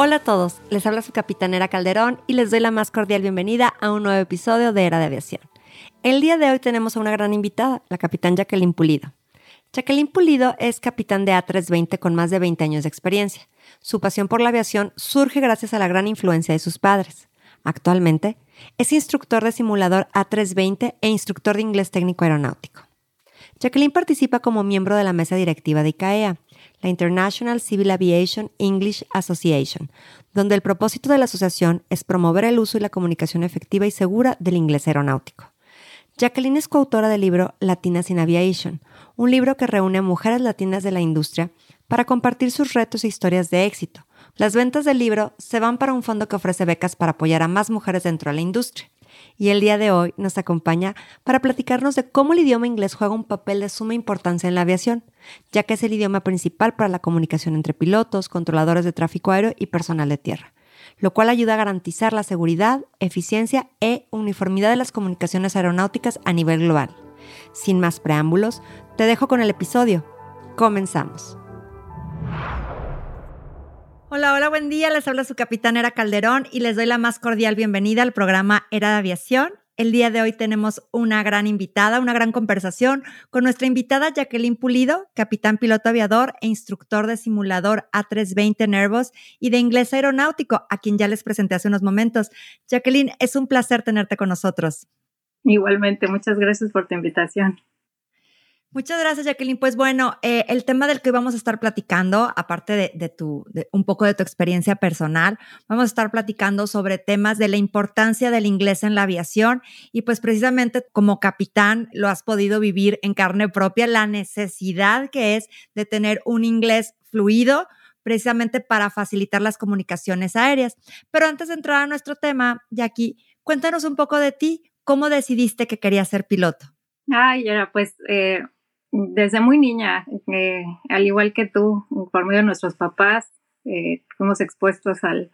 Hola a todos, les habla su capitanera Calderón y les doy la más cordial bienvenida a un nuevo episodio de Era de Aviación. El día de hoy tenemos a una gran invitada, la capitán Jacqueline Pulido. Jacqueline Pulido es capitán de A320 con más de 20 años de experiencia. Su pasión por la aviación surge gracias a la gran influencia de sus padres. Actualmente es instructor de simulador A320 e instructor de inglés técnico aeronáutico. Jacqueline participa como miembro de la mesa directiva de ICAEA, la International Civil Aviation English Association, donde el propósito de la asociación es promover el uso y la comunicación efectiva y segura del inglés aeronáutico. Jacqueline es coautora del libro Latinas in Aviation, un libro que reúne a mujeres latinas de la industria para compartir sus retos e historias de éxito. Las ventas del libro se van para un fondo que ofrece becas para apoyar a más mujeres dentro de la industria y el día de hoy nos acompaña para platicarnos de cómo el idioma inglés juega un papel de suma importancia en la aviación, ya que es el idioma principal para la comunicación entre pilotos, controladores de tráfico aéreo y personal de tierra, lo cual ayuda a garantizar la seguridad, eficiencia e uniformidad de las comunicaciones aeronáuticas a nivel global. Sin más preámbulos, te dejo con el episodio. Comenzamos. Hola, hola, buen día. Les habla su capitán Era Calderón y les doy la más cordial bienvenida al programa Era de Aviación. El día de hoy tenemos una gran invitada, una gran conversación con nuestra invitada Jacqueline Pulido, capitán piloto aviador e instructor de simulador A320 Nervos y de inglés aeronáutico, a quien ya les presenté hace unos momentos. Jacqueline, es un placer tenerte con nosotros. Igualmente, muchas gracias por tu invitación. Muchas gracias, Jacqueline. Pues bueno, eh, el tema del que vamos a estar platicando, aparte de, tu, un poco de tu experiencia personal, vamos a estar platicando sobre temas de la importancia del inglés en la aviación y pues precisamente como capitán lo has podido vivir en carne propia, la necesidad que es de tener un inglés fluido precisamente para facilitar las comunicaciones aéreas. Pero antes de entrar a nuestro tema, Jackie, cuéntanos un poco de ti, ¿cómo decidiste que querías ser piloto? Ay, era pues eh, desde muy niña, eh, al igual que tú, por medio de nuestros papás, eh, fuimos expuestos al,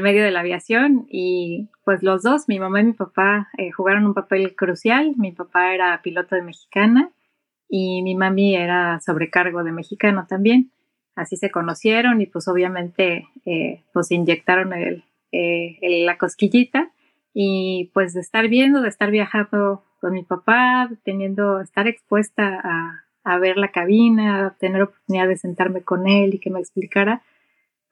medio de la aviación y pues los dos, mi mamá y mi papá, eh, jugaron un papel crucial. Mi papá era piloto de mexicana y mi mami era sobrecargo de mexicano también. Así se conocieron y pues obviamente pues inyectaron el, la cosquillita y pues de estar viendo, de estar viajando con mi papá, teniendo, estar expuesta a, a ver la cabina, tener oportunidad de sentarme con él y que me explicara,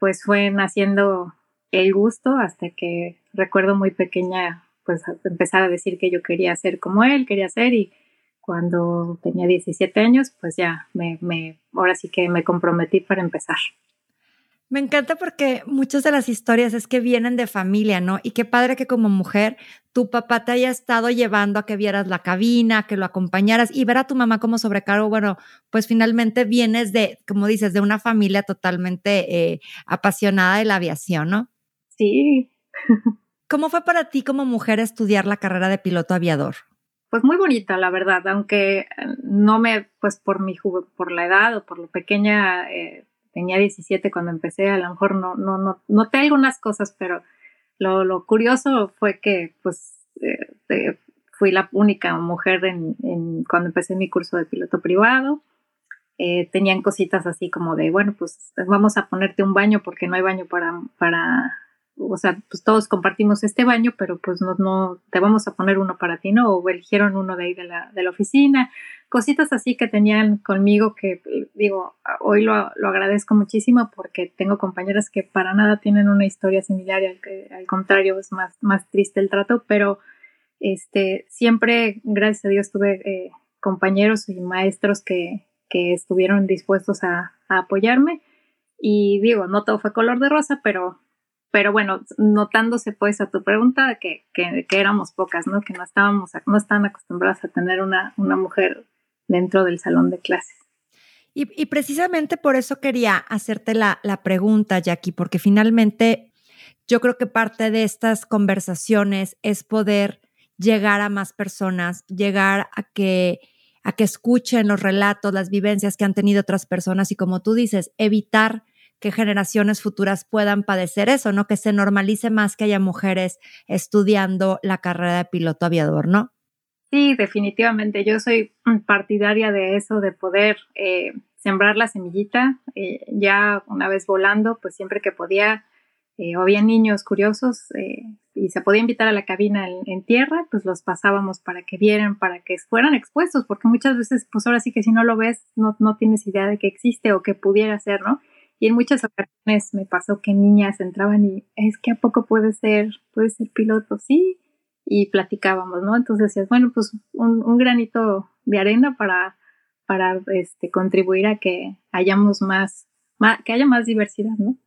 pues fue naciendo el gusto hasta que recuerdo muy pequeña, pues empezar a decir que yo quería ser como él, quería ser y cuando tenía 17 años, pues ya me, me, ahora sí que me comprometí para empezar. Me encanta porque muchas de las historias es que vienen de familia, ¿no? Y qué padre que como mujer tu papá te haya estado llevando a que vieras la cabina, que lo acompañaras y ver a tu mamá como sobrecargo. Bueno, pues finalmente vienes de, como dices, de una familia totalmente eh, apasionada de la aviación, ¿no? Sí. ¿Cómo fue para ti como mujer estudiar la carrera de piloto aviador? Pues muy bonita, la verdad, aunque no me, pues por mi por la edad o por lo pequeña, eh, tenía 17 cuando empecé, a lo mejor no, no, no, noté algunas cosas, pero lo, lo curioso fue que pues eh, fui la única mujer en, en, cuando empecé mi curso de piloto privado. Eh, tenían cositas así como de, bueno, pues vamos a ponerte un baño porque no hay baño para, para o sea, pues todos compartimos este baño, pero pues no, no, te vamos a poner uno para ti, ¿no? O eligieron uno de ahí de la, de la oficina, cositas así que tenían conmigo que digo, hoy lo, lo, agradezco muchísimo porque tengo compañeras que para nada tienen una historia similar y al, al contrario es más, más triste el trato, pero este, siempre, gracias a Dios, tuve eh, compañeros y maestros que, que estuvieron dispuestos a, a apoyarme. Y digo, no todo fue color de rosa, pero pero bueno, notándose pues a tu pregunta que, que, éramos pocas, ¿no? Que no estábamos, no estaban acostumbradas a tener una, una mujer dentro del salón de clases. Y, precisamente por eso quería hacerte la, la pregunta, Jackie, porque finalmente yo creo que parte de estas conversaciones es poder llegar a más personas, llegar a que, a que escuchen los relatos, las vivencias que han tenido otras personas y como tú dices, evitar que generaciones futuras puedan padecer eso, ¿no? Que se normalice más que haya mujeres estudiando la carrera de piloto aviador, ¿no? Sí, definitivamente. Yo soy partidaria de eso, de poder eh, sembrar la semillita. Eh, ya una vez volando, pues siempre que podía, eh, o había niños curiosos y se podía invitar a la cabina en, tierra, pues los pasábamos para que vieran, para que fueran expuestos, porque muchas veces, pues ahora sí que si no lo ves, no, no tienes idea de que existe o que pudiera ser, ¿no? Y en muchas ocasiones me pasó que niñas entraban y es que a poco puede ser, puede ser piloto, sí, y platicábamos, ¿no? Entonces decías, bueno, pues un, granito de arena para, para este, contribuir a que hayamos más, que haya más diversidad, ¿no?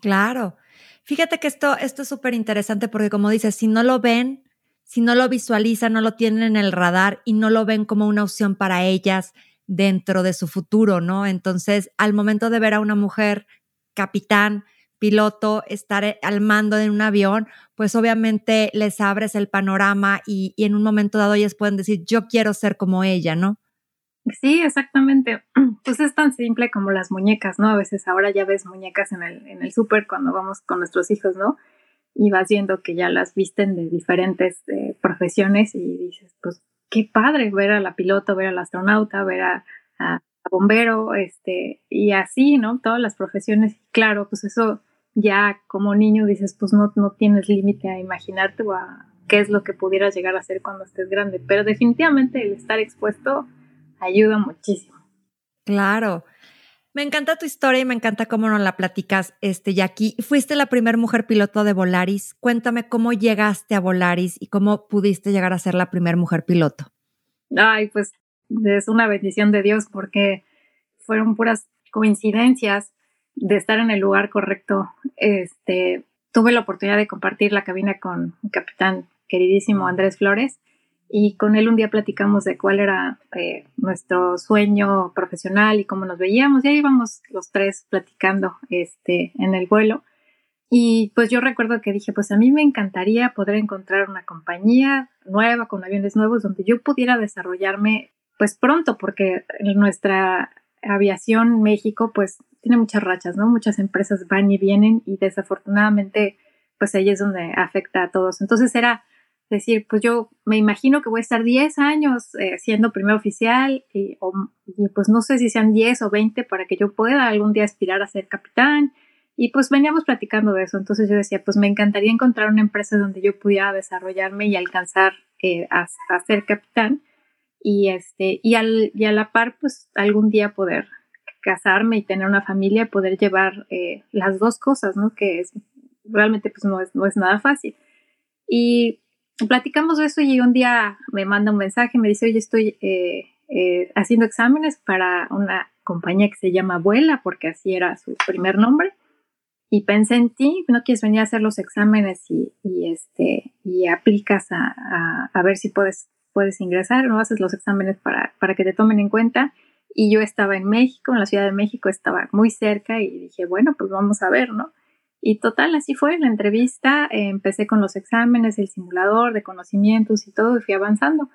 Claro. Fíjate que esto, esto es súper interesante porque como dices, si no lo ven, si no lo visualizan, no lo tienen en el radar y no lo ven como una opción para ellas dentro de su futuro, ¿no? Entonces, al momento de ver a una mujer capitán, piloto, estar eh, al mando de un avión, pues obviamente les abres el panorama y, en un momento dado ellas pueden decir, yo quiero ser como ella, ¿no? Sí, exactamente. Pues es tan simple como las muñecas, ¿no? A veces ahora ya ves muñecas en el, en súper cuando vamos con nuestros hijos, ¿no? Y vas viendo que ya las visten de diferentes eh, profesiones y dices, qué padre ver a la piloto, ver al astronauta, ver a, bombero, este, y así, ¿no? Todas las profesiones. Claro, pues eso ya como niño dices, pues no, no tienes límite a imaginarte o a qué es lo que pudieras llegar a hacer cuando estés grande, pero definitivamente el estar expuesto ayuda muchísimo. Claro. Me encanta tu historia y me encanta cómo nos la platicas, este, Jackie. Fuiste la primera mujer piloto de Volaris. Cuéntame cómo llegaste a Volaris y cómo pudiste llegar a ser la primera mujer piloto. Ay, pues es una bendición de Dios porque fueron puras coincidencias de estar en el lugar correcto. Este, tuve la oportunidad de compartir la cabina con mi capitán queridísimo Andrés Flores y con él un día platicamos de cuál era eh, nuestro sueño profesional y cómo nos veíamos. Y ahí íbamos los tres platicando este, en el vuelo. Y pues yo recuerdo que dije, pues a mí me encantaría poder encontrar una compañía nueva con aviones nuevos donde yo pudiera desarrollarme pues pronto, porque nuestra aviación México pues tiene muchas rachas, ¿no? Muchas empresas van y vienen y desafortunadamente pues ahí es donde afecta a todos. Entonces era decir, pues yo me imagino que voy a estar 10 años eh, siendo primer oficial y, pues no sé si sean 10 o 20 para que yo pueda algún día aspirar a ser capitán. Y pues veníamos platicando de eso. Entonces yo decía, pues me encantaría encontrar una empresa donde yo pudiera desarrollarme y alcanzar eh, a, a, ser capitán y, este, y, al, y a la par, pues algún día poder casarme y tener una familia, poder llevar eh, las dos cosas, ¿no? Que es, realmente pues no es, no es nada fácil. Y platicamos de eso y un día me manda un mensaje, me dice, oye, estoy eh, eh, haciendo exámenes para una compañía que se llama Abuela, porque así era su primer nombre. Y pensé en ti, no quieres venir a hacer los exámenes y, y este, y aplicas a, a, a ver si puedes puedes ingresar, no haces los exámenes para, para que te tomen en cuenta. Y yo estaba en México, en la Ciudad de México, estaba muy cerca y dije, bueno, pues vamos a ver, ¿no? Y total, así fue la entrevista. Eh, empecé con los exámenes, el simulador de conocimientos y todo, y fui avanzando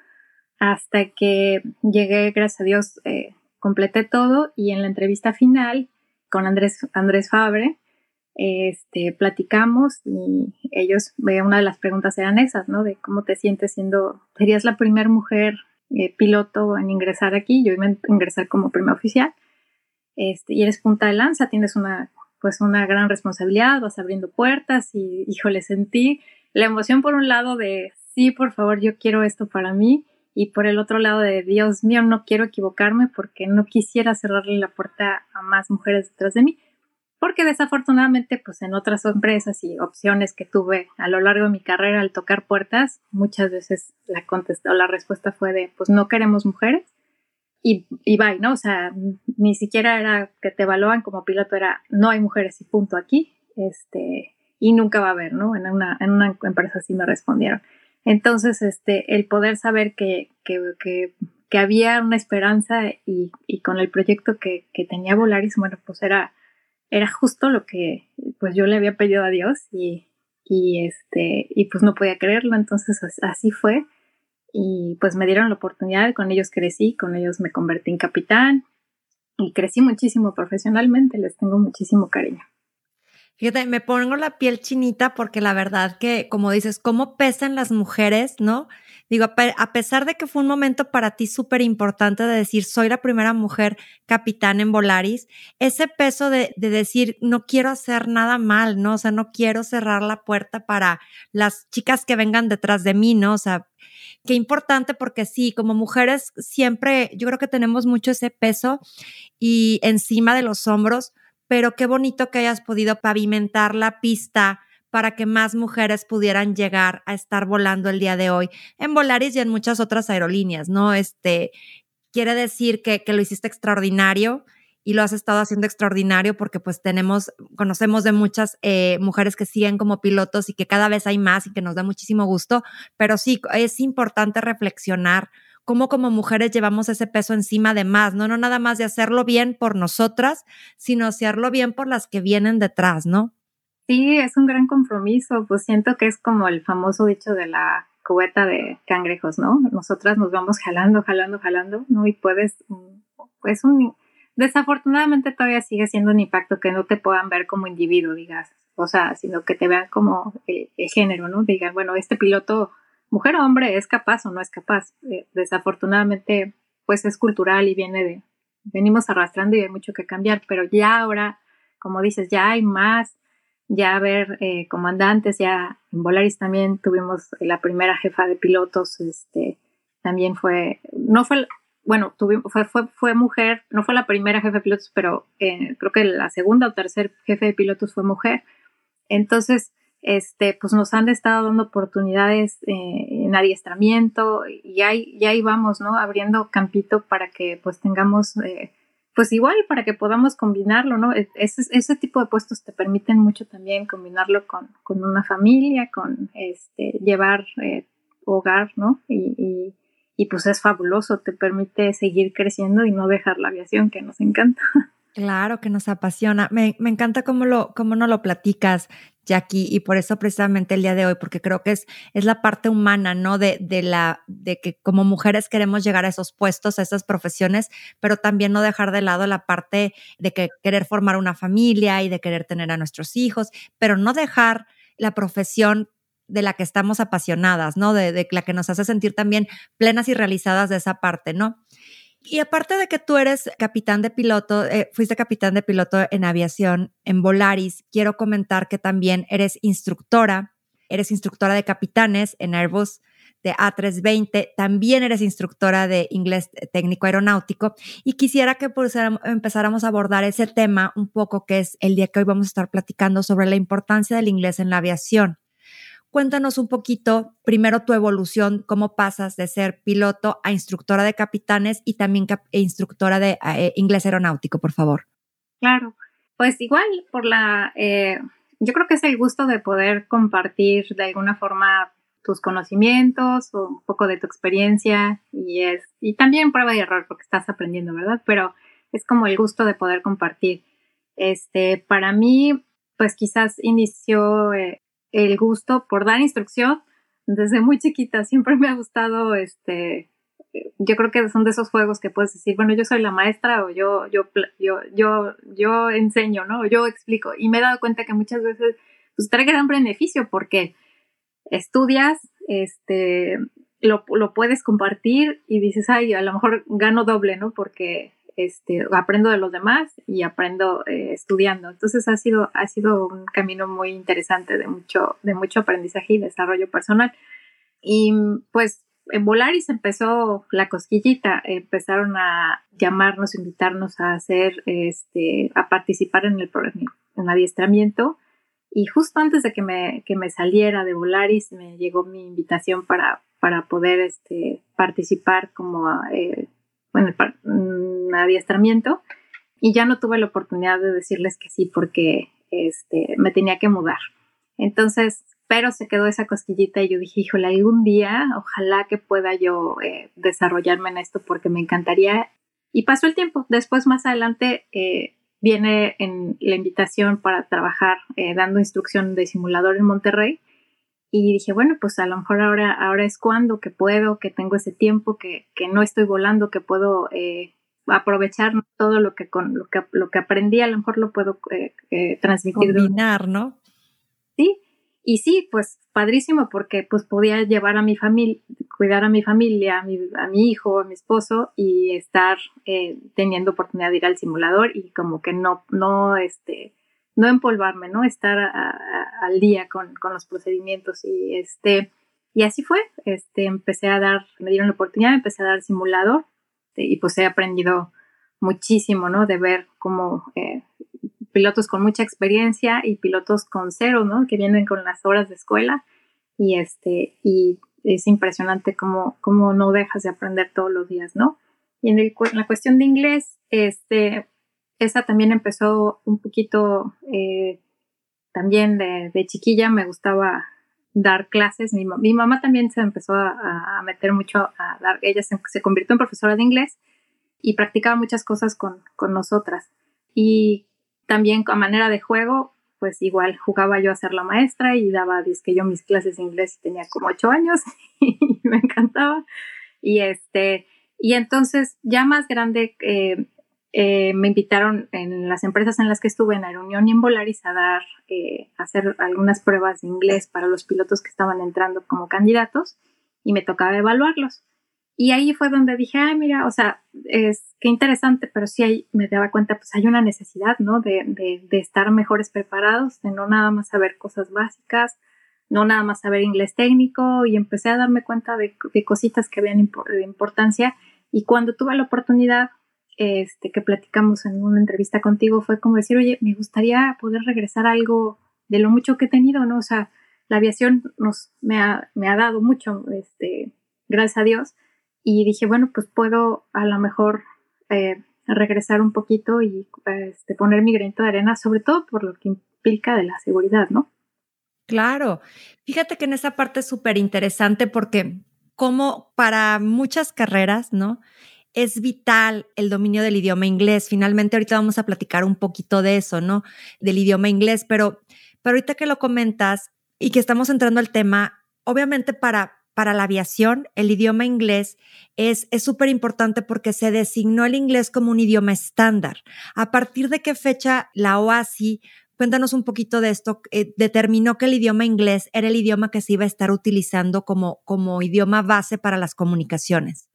hasta que llegué, gracias a Dios, eh, completé todo y en la entrevista final con Andrés, Andrés Fabre, este, platicamos y ellos, una de las preguntas eran esas, ¿no? De cómo te sientes siendo, serías la primera mujer eh, piloto en ingresar aquí, yo iba a ingresar como primer oficial, este, y eres punta de lanza, tienes una, pues una gran responsabilidad, vas abriendo puertas y, híjole, sentí la emoción por un lado de, sí, por favor, yo quiero esto para mí, y por el otro lado de, Dios mío, no quiero equivocarme porque no quisiera cerrarle la puerta a más mujeres detrás de mí porque desafortunadamente pues en otras empresas y opciones que tuve a lo largo de mi carrera al tocar puertas, muchas veces la contesta o la respuesta fue de pues no queremos mujeres y, y bye, ¿no? O sea, ni siquiera era que te evaluaban como piloto, era no hay mujeres y punto aquí, este, y nunca va a haber, ¿no? En una, en una empresa así me respondieron. Entonces, este, el poder saber que, que, que que había una esperanza y, con el proyecto que, tenía Volaris, bueno, pues era, era justo lo que pues yo le había pedido a Dios y, y, este, y pues no podía creerlo, entonces así fue y pues me dieron la oportunidad, con ellos crecí, con ellos me convertí en capitán y crecí muchísimo profesionalmente, les tengo muchísimo cariño. Fíjate, me pongo la piel chinita porque la verdad que, como dices, cómo pesan las mujeres, ¿no? Digo, a pesar de que fue un momento para ti súper importante de decir, soy la primera mujer capitán en Volaris, ese peso de, de, decir, no quiero hacer nada mal, ¿no? O sea, no quiero cerrar la puerta para las chicas que vengan detrás de mí, ¿no? O sea, qué importante porque sí, como mujeres siempre, yo creo que tenemos mucho ese peso y encima de los hombros pero qué bonito que hayas podido pavimentar la pista para que más mujeres pudieran llegar a estar volando el día de hoy en Volaris y en muchas otras aerolíneas, ¿no? Este, quiere decir que, lo hiciste extraordinario y lo has estado haciendo extraordinario porque pues tenemos, conocemos de muchas eh, mujeres que siguen como pilotos y que cada vez hay más y que nos da muchísimo gusto, pero sí, es importante reflexionar cómo como mujeres llevamos ese peso encima de más, ¿no? No nada más de hacerlo bien por nosotras, sino hacerlo bien por las que vienen detrás, ¿no? Sí, es un gran compromiso, pues siento que es como el famoso dicho de la cubeta de cangrejos, ¿no? Nosotras nos vamos jalando, jalando, jalando, ¿no? Y puedes, pues un, desafortunadamente todavía sigue siendo un impacto que no te puedan ver como individuo, digas, o sea, sino que te vean como el, el género, ¿no? Digan, bueno, este piloto mujer o hombre es capaz o no es capaz. Eh, desafortunadamente, pues es cultural y viene de, venimos arrastrando y hay mucho que cambiar, pero ya ahora, como dices, ya hay más, ya haber eh, comandantes, ya en Volaris también tuvimos la primera jefa de pilotos, este, también fue, no fue, bueno, tuvimos, fue, fue, fue mujer, no fue la primera jefa de pilotos, pero eh, creo que la segunda o tercer jefe de pilotos fue mujer. Entonces, este, pues nos han estado dando oportunidades eh, en adiestramiento y ahí, ahí vamos, ¿no? Abriendo campito para que pues tengamos, eh, pues igual para que podamos combinarlo, ¿no? E, ese, ese tipo de puestos te permiten mucho también combinarlo con, con una familia, con este, llevar eh, hogar, ¿no? Y, y, y pues es fabuloso, te permite seguir creciendo y no dejar la aviación que nos encanta. Claro que nos apasiona. Me, me, encanta cómo, lo, cómo no lo platicas, Jackie, y por eso precisamente el día de hoy, porque creo que es, es la parte humana, ¿no? De, de, la, de que como mujeres queremos llegar a esos puestos, a esas profesiones, pero también no dejar de lado la parte de que querer formar una familia y de querer tener a nuestros hijos, pero no dejar la profesión de la que estamos apasionadas, ¿no? De, la que nos hace sentir también plenas y realizadas de esa parte, ¿no? Y aparte de que tú eres capitán de piloto, eh, fuiste capitán de piloto en aviación en Volaris, quiero comentar que también eres instructora, eres instructora de capitanes en Airbus de A320, también eres instructora de inglés técnico aeronáutico y quisiera que empezáramos a abordar ese tema un poco que es el día que hoy vamos a estar platicando sobre la importancia del inglés en la aviación. Cuéntanos un poquito, primero tu evolución, cómo pasas de ser piloto a instructora de capitanes y también e instructora de eh, inglés aeronáutico, por favor. Claro, pues igual por la, eh, yo creo que es el gusto de poder compartir de alguna forma tus conocimientos o un poco de tu experiencia y es, y también prueba y error porque estás aprendiendo, ¿verdad? Pero es como el gusto de poder compartir. Este, para mí, pues quizás inició eh, el gusto por dar instrucción desde muy chiquita. Siempre me ha gustado, este, yo creo que son de esos juegos que puedes decir, bueno, yo soy la maestra o yo, yo, yo, yo, yo enseño, ¿no? yo explico. Y me he dado cuenta que muchas veces, pues trae gran beneficio porque estudias, este, lo, lo puedes compartir y dices, ay, a lo mejor gano doble, ¿no? Porque este, aprendo de los demás y aprendo eh, estudiando. Entonces ha sido, ha sido un camino muy interesante de mucho, de mucho aprendizaje y desarrollo personal. Y pues en Volaris empezó la cosquillita, empezaron a llamarnos, invitarnos a hacer, este, a participar en el, en adiestramiento. Y justo antes de que me, que me saliera de Volaris, me llegó mi invitación para, para poder este, participar como eh, un adiestramiento y ya no tuve la oportunidad de decirles que sí porque este, me tenía que mudar. Entonces, pero se quedó esa cosquillita y yo dije, híjole, algún día, ojalá que pueda yo eh, desarrollarme en esto porque me encantaría. Y pasó el tiempo. Después, más adelante, eh, viene en la invitación para trabajar eh, dando instrucción de simulador en Monterrey. Y dije, bueno, pues a lo mejor ahora, ahora es cuando que puedo, que tengo ese tiempo, que, que no estoy volando, que puedo aprovechar todo lo que, con, lo que, lo que aprendí, a lo mejor lo puedo transmitir. Combinar, ¿no? Sí, y sí, pues padrísimo porque pues podía llevar a mi familia, cuidar a mi familia, a mi, a mi hijo, a mi esposo y estar eh, teniendo oportunidad de ir al simulador y como que no, no, este, no empolvarme, ¿no? Estar al día con, con, los procedimientos y este, y así fue, este, empecé a dar, me dieron la oportunidad, empecé a dar simulador y pues he aprendido muchísimo, ¿no? De ver cómo eh, pilotos con mucha experiencia y pilotos con cero, ¿no? Que vienen con las horas de escuela y este, y es impresionante cómo, cómo no dejas de aprender todos los días, ¿no? Y en, la cuestión de inglés, este, esa también empezó un poquito eh, también de, chiquilla, me gustaba dar clases. Mi, mi mamá también se empezó a, meter mucho a dar, ella se, convirtió en profesora de inglés y practicaba muchas cosas con, con nosotras. Y también a manera de juego, pues igual jugaba yo a ser la maestra y daba, que yo mis clases de inglés tenía como ocho años y me encantaba. Y este, y entonces ya más grande eh, eh, me invitaron en las empresas en las que estuve en Aeronión y en Volaris a dar, eh, a hacer algunas pruebas de inglés para los pilotos que estaban entrando como candidatos y me tocaba evaluarlos. Y ahí fue donde dije, ay, mira, o sea, es qué interesante, pero sí ahí me daba cuenta, pues hay una necesidad, ¿no? De, de, estar mejores preparados, de no nada más saber cosas básicas, no nada más saber inglés técnico, y empecé a darme cuenta de, de cositas que habían de importancia. Y cuando tuve la oportunidad, este, que platicamos en una entrevista contigo, fue como decir, oye, me gustaría poder regresar algo de lo mucho que he tenido, ¿no? O sea, la aviación nos, me, ha, me ha dado mucho, este, gracias a Dios, y dije, bueno, pues puedo a lo mejor eh, regresar un poquito y este, poner mi granito de arena, sobre todo por lo que implica de la seguridad, ¿no? Claro. Fíjate que en esa parte es súper interesante porque como para muchas carreras, ¿no? Es vital el dominio del idioma inglés. Finalmente, ahorita vamos a platicar un poquito de eso, ¿no? Del idioma inglés, pero, pero ahorita que lo comentas y que estamos entrando al tema, obviamente para para la aviación, el idioma inglés es súper importante porque se designó el inglés como un idioma estándar. ¿A partir de qué fecha la OASI, cuéntanos un poquito de esto, eh, determinó que el idioma inglés era el idioma que se iba a estar utilizando como, como idioma base para las comunicaciones?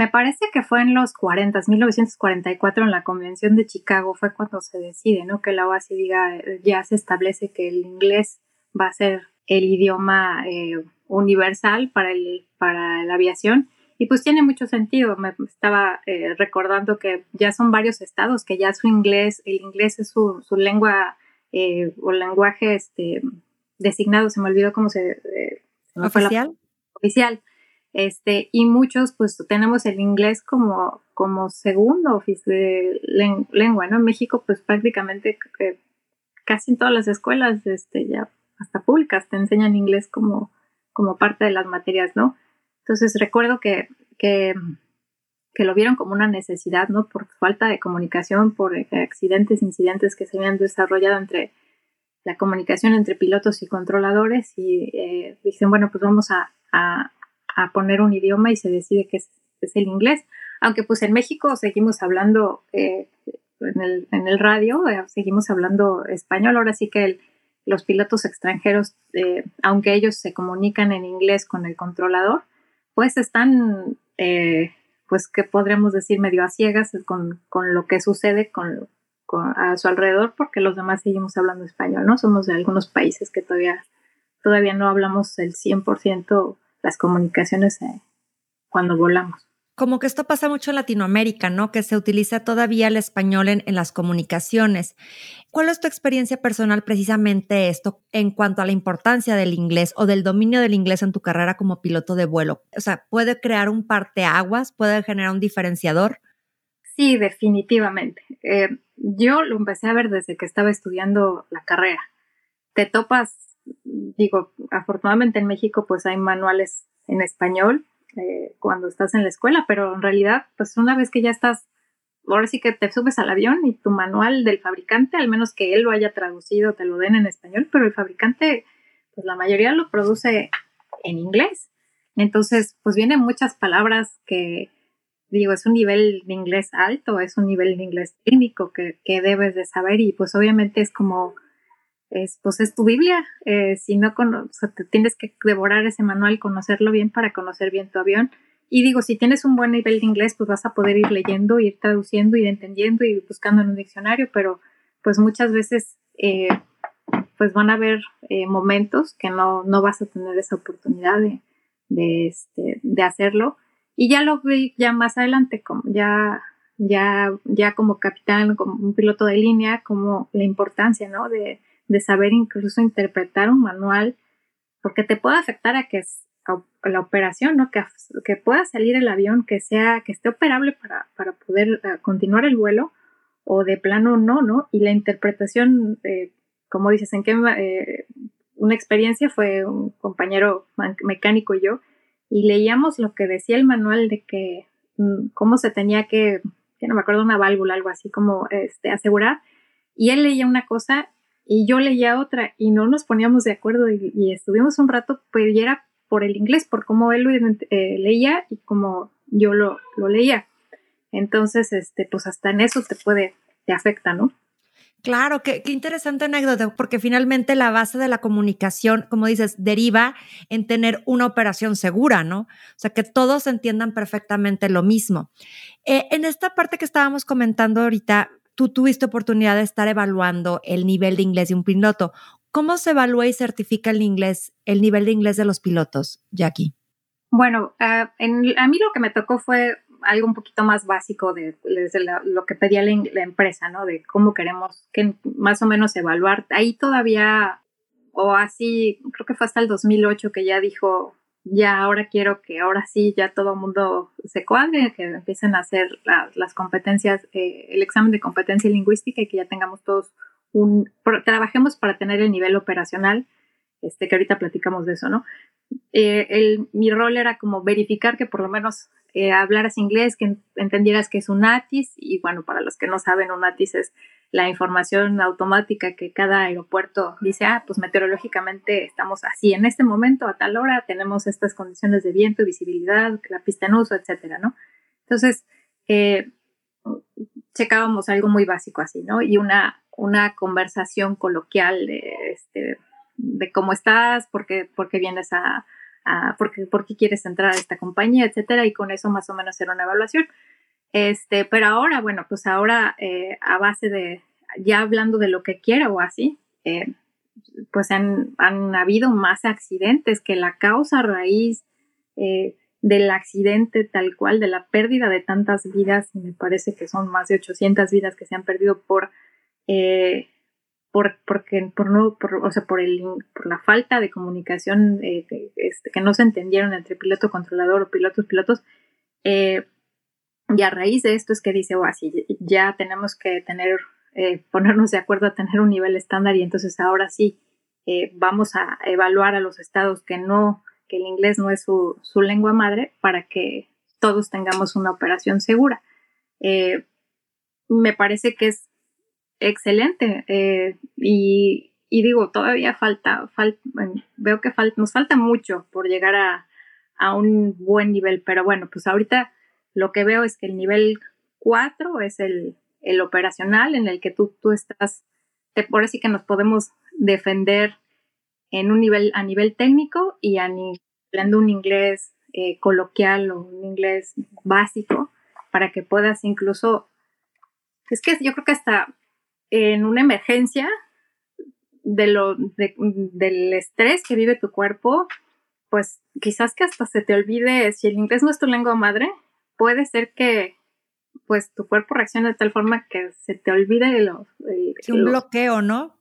Me parece que fue en los 40, 1944, en la Convención de Chicago, fue cuando se decide, ¿no? Que la OASI diga, ya se establece que el inglés va a ser el idioma eh, universal para, el, para la aviación. Y pues tiene mucho sentido. Me estaba eh, recordando que ya son varios estados que ya su inglés, el inglés es su, su lengua eh, o lenguaje este, designado, se me olvidó cómo se... ¿Oficial? oficial. Este, y muchos pues tenemos el inglés como, como segundo lengua, ¿no? En México pues prácticamente casi en todas las escuelas, este, ya hasta públicas, te enseñan inglés como, como parte de las materias, ¿no? Entonces recuerdo que, que, lo vieron como una necesidad, ¿no? Por falta de comunicación, por accidentes, incidentes que se habían desarrollado entre la comunicación entre pilotos y controladores y eh, dicen, bueno, pues vamos a, poner un idioma y se decide que es, el inglés. Aunque pues en México seguimos hablando eh, en, el, en, el, radio, eh, seguimos hablando español, ahora sí que los pilotos extranjeros, eh, aunque ellos se comunican en inglés con el controlador, pues están, pues, que podríamos decir medio a ciegas con, lo que sucede con, a su alrededor, porque los demás seguimos hablando español, ¿no? Somos de algunos países que todavía, todavía no hablamos el 100% las comunicaciones eh, cuando volamos como que esto pasa mucho en Latinoamérica, ¿no? Que se utiliza todavía el español en, las comunicaciones. ¿Cuál es tu experiencia personal precisamente esto en cuanto a la importancia del inglés o del dominio del inglés en tu carrera como piloto de vuelo? O sea, ¿puede crear un parteaguas? ¿Puede generar un diferenciador? Sí, definitivamente. Eh, yo lo empecé a ver desde que estaba estudiando la carrera. Te topas digo, afortunadamente en México pues hay manuales en español eh, cuando estás en la escuela, pero en realidad pues una vez que ya estás, ahora sí que te subes al avión y tu manual del fabricante, al menos que él lo haya traducido, te lo den en español, pero el fabricante pues la mayoría lo produce en inglés. Entonces pues vienen muchas palabras que digo, es un nivel de inglés alto, es un nivel de inglés técnico que, que debes de saber y pues obviamente es como es, pues es tu Biblia. Eh, si no, con, te tienes que devorar ese manual, conocerlo bien para conocer bien tu avión. Y digo, si tienes un buen nivel de inglés, pues vas a poder ir leyendo, ir traduciendo, ir entendiendo y buscando en un diccionario, pero pues muchas veces eh, pues van a haber eh, momentos que no, no vas a tener esa oportunidad de, de, este, de hacerlo. Y ya lo vi ya más adelante, como ya, ya, ya como capitán, como un piloto de línea, como la importancia, ¿no? De, de saber incluso interpretar un manual, porque te puede afectar a que la operación, ¿no? Que, que pueda salir el avión, que sea, que esté operable para, para poder eh, continuar el vuelo, o de plano no, ¿no? Y la interpretación, eh, como dices, en qué eh, una experiencia fue un compañero mecánico y yo, y leíamos lo que decía el manual de que mm, cómo se tenía que, que no me acuerdo, una válvula, algo así como este, asegurar, y él leía una cosa y yo leía otra y no nos poníamos de acuerdo y, estuvimos un rato, y era por el inglés, por cómo él lo eh, leía y cómo yo lo, lo, leía. Entonces, este, pues hasta en eso te puede, te afecta, ¿no? Claro, qué, qué, interesante anécdota, porque finalmente la base de la comunicación, como dices, deriva en tener una operación segura, ¿no? O sea, que todos entiendan perfectamente lo mismo. Eh, en esta parte que estábamos comentando ahorita, tú tuviste oportunidad de estar evaluando el nivel de inglés de un piloto. ¿Cómo se evalúa y certifica el inglés, el nivel de inglés de los pilotos, Jackie? Bueno, en, a mí lo que me tocó fue algo un poquito más básico de, lo que pedía la, la, empresa, ¿no? De cómo queremos que más o menos evaluar. Ahí todavía, o así, creo que fue hasta el 2008 que ya dijo, ya ahora quiero que ahora sí ya todo el mundo se cuadre, que empiecen a hacer las competencias, eh, el examen de competencia lingüística y que ya tengamos todos un, trabajemos para tener el nivel operacional, este, que ahorita platicamos de eso, ¿no? Eh, el, mi rol era como verificar que por lo menos eh, hablaras inglés, que entendieras que es un ATIS, y bueno, para los que no saben, un ATIS es la información automática que cada aeropuerto dice, ah, pues meteorológicamente estamos así en este momento, a tal hora, tenemos estas condiciones de viento, visibilidad, la pista en uso, etcétera, ¿no? Entonces, eh, checábamos algo muy básico así, ¿no? Y una, una conversación coloquial de, este, de cómo estás, por qué, vienes a, a por, por qué quieres entrar a esta compañía, etcétera, y con eso más o menos era una evaluación. Este, pero ahora, bueno, pues ahora eh, a base de, ya hablando de lo que quiero o así, eh, pues han, habido más accidentes que la causa raíz eh, del accidente tal cual, de la pérdida de tantas vidas, me parece que son más de 800 vidas que se han perdido por, por, porque, por, no, por, o sea, por, el, por la falta de comunicación que, este, que no se entendieron entre piloto controlador o pilotos pilotos. Y a raíz de esto es que dice, o así, ya tenemos que tener, eh, ponernos de acuerdo a tener un nivel estándar y entonces ahora sí eh, vamos a evaluar a los estados que no, que el inglés no es su, su lengua madre para que todos tengamos una operación segura. Eh, me parece que es excelente y, y, digo, todavía falta, falta veo que nos falta mucho por llegar a, a un buen nivel, pero bueno, pues ahorita lo que veo es que el nivel 4 es el, el operacional en el que tú, tú estás, te, por así que nos podemos defender en un nivel, a nivel técnico y hablando un inglés eh, coloquial o un inglés básico para que puedas incluso, es que yo creo que hasta en una emergencia de lo, de, del estrés que vive tu cuerpo, pues quizás que hasta se te olvide, si el inglés no es tu lengua madre, puede ser que pues tu cuerpo reaccione de tal forma que se te olvide lo, un bloqueo, ¿no?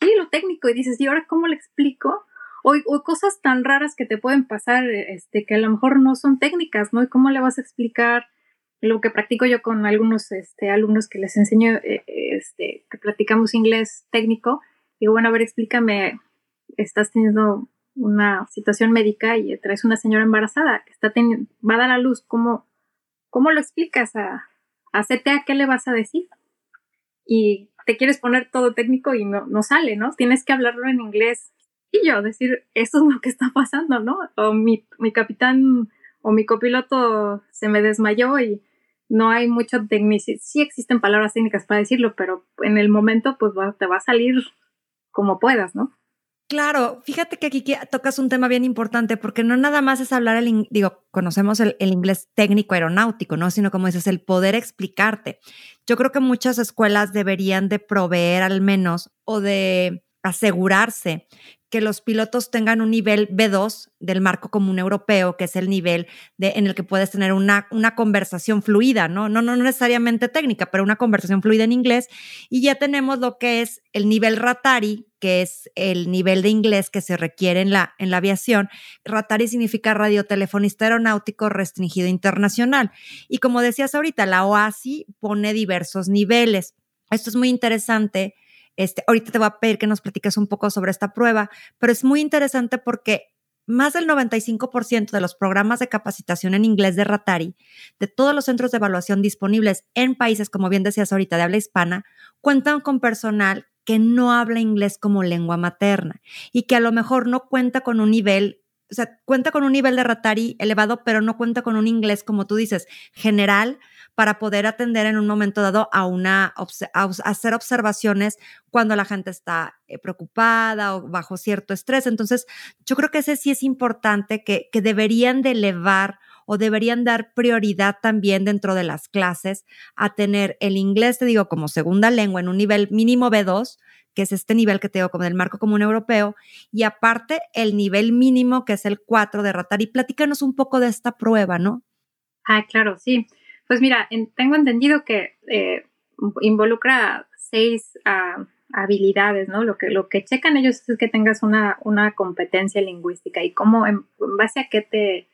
Sí, lo técnico y dices, ¿y ahora cómo le explico? O, cosas tan raras que te pueden pasar, este, que a lo mejor no son técnicas, ¿no? ¿Y cómo le vas a explicar lo que practico yo con algunos este, alumnos que les enseño, eh, este, que platicamos inglés técnico? Digo, bueno, a ver, explícame estás teniendo una situación médica y traes una señora embarazada que está va a dar a luz, ¿cómo, cómo lo explicas a, a CTA? ¿Qué le vas a decir? Y te quieres poner todo técnico y no, no sale, ¿no? Tienes que hablarlo en inglés. Y yo decir, eso es lo que está pasando, ¿no? O mi, mi capitán o mi copiloto se me desmayó y no hay mucho técnico. Sí existen palabras técnicas para decirlo, pero en el momento pues te va a salir como puedas, ¿no? Claro, fíjate que aquí tocas un tema bien importante porque no nada más es hablar el, digo, conocemos el, el, inglés técnico aeronáutico, ¿no? Sino como dices, el poder explicarte. Yo creo que muchas escuelas deberían de proveer al menos o de asegurarse que los pilotos tengan un nivel B2 del marco común europeo, que es el nivel de, en el que puedes tener una, una conversación fluida, ¿no? ¿no? No necesariamente técnica, pero una conversación fluida en inglés. Y ya tenemos lo que es el nivel Ratari, que es el nivel de inglés que se requiere en la, en la aviación. Ratari significa radiotelefonista aeronáutico restringido internacional. Y como decías ahorita, la OASI pone diversos niveles. Esto es muy interesante este, ahorita te voy a pedir que nos platiques un poco sobre esta prueba, pero es muy interesante porque más del 95% de los programas de capacitación en inglés de Ratari, de todos los centros de evaluación disponibles en países, como bien decías ahorita, de habla hispana, cuentan con personal que no habla inglés como lengua materna y que a lo mejor no cuenta con un nivel, o sea, cuenta con un nivel de Ratari elevado, pero no cuenta con un inglés, como tú dices, general para poder atender en un momento dado a una hacer observaciones cuando la gente está eh, preocupada o bajo cierto estrés. Entonces, yo creo que ese sí es importante que, que deberían de elevar o deberían dar prioridad también dentro de las clases a tener el inglés, te digo, como segunda lengua en un nivel mínimo B2, que es este nivel que te digo como del marco común europeo, y aparte el nivel mínimo que es el 4 de Ratari. Platícanos un poco de esta prueba, ¿no? Ah, claro, sí. Pues mira, tengo entendido que eh, involucra seis ah, habilidades, ¿no? Lo que, lo que checan ellos es que tengas una, una competencia lingüística y cómo, en, base a qué te,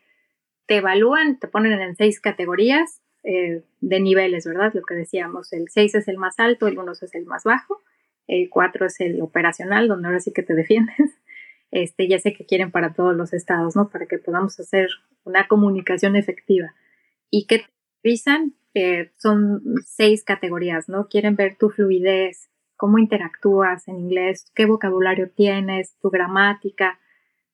te evalúan, te ponen en seis categorías eh, de niveles, ¿verdad? Lo que decíamos, el 6 es el más alto, el 1 es el más bajo, el 4 es el operacional, donde ahora sí que te defiendes. Este, ya sé que quieren para todos los estados, ¿no? Para que podamos hacer una comunicación efectiva. ¿Y qué revisan, son seis categorías, ¿no? Quieren ver tu fluidez, cómo interactúas en inglés, qué vocabulario tienes, tu gramática,